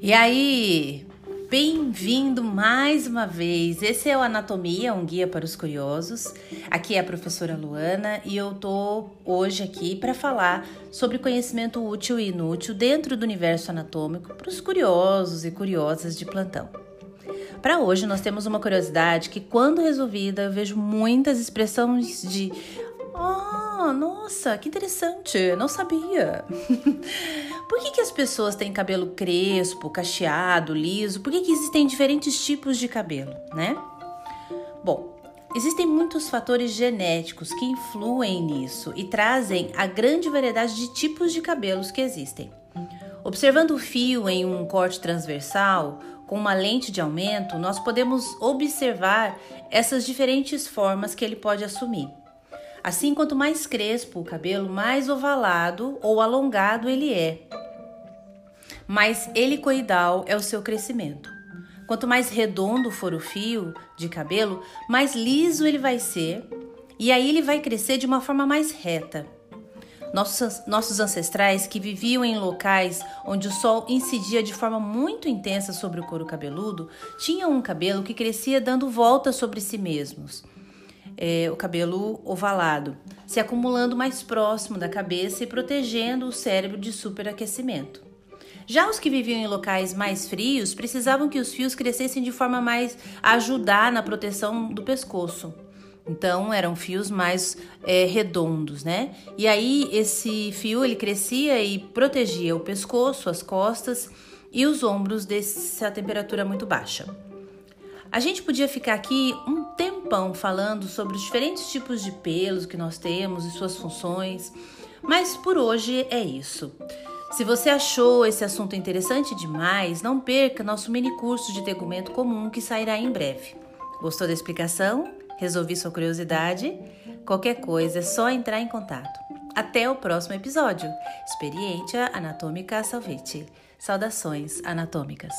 E aí, bem-vindo mais uma vez. Esse é o Anatomia, um guia para os curiosos. Aqui é a professora Luana e eu tô hoje aqui para falar sobre conhecimento útil e inútil dentro do universo anatômico para os curiosos e curiosas de plantão. Para hoje nós temos uma curiosidade que quando resolvida eu vejo muitas expressões de ah, nossa, que interessante, não sabia. Por que, que as pessoas têm cabelo crespo, cacheado, liso? Por que, que existem diferentes tipos de cabelo, né? Bom, existem muitos fatores genéticos que influem nisso e trazem a grande variedade de tipos de cabelos que existem. Observando o fio em um corte transversal, com uma lente de aumento, nós podemos observar essas diferentes formas que ele pode assumir. Assim, quanto mais crespo o cabelo, mais ovalado ou alongado ele é. Mais helicoidal é o seu crescimento. Quanto mais redondo for o fio de cabelo, mais liso ele vai ser e aí ele vai crescer de uma forma mais reta. Nossos, nossos ancestrais que viviam em locais onde o sol incidia de forma muito intensa sobre o couro cabeludo tinham um cabelo que crescia dando voltas sobre si mesmos é, o cabelo ovalado, se acumulando mais próximo da cabeça e protegendo o cérebro de superaquecimento. Já os que viviam em locais mais frios precisavam que os fios crescessem de forma mais a ajudar na proteção do pescoço. Então eram fios mais é, redondos, né? E aí esse fio ele crescia e protegia o pescoço, as costas e os ombros dessa temperatura muito baixa. A gente podia ficar aqui um tempão falando sobre os diferentes tipos de pelos que nós temos e suas funções, mas por hoje é isso. Se você achou esse assunto interessante demais, não perca nosso mini curso de tegumento comum que sairá em breve. Gostou da explicação? Resolvi sua curiosidade? Qualquer coisa é só entrar em contato. Até o próximo episódio. Experiência Anatômica Salvete. Saudações anatômicas.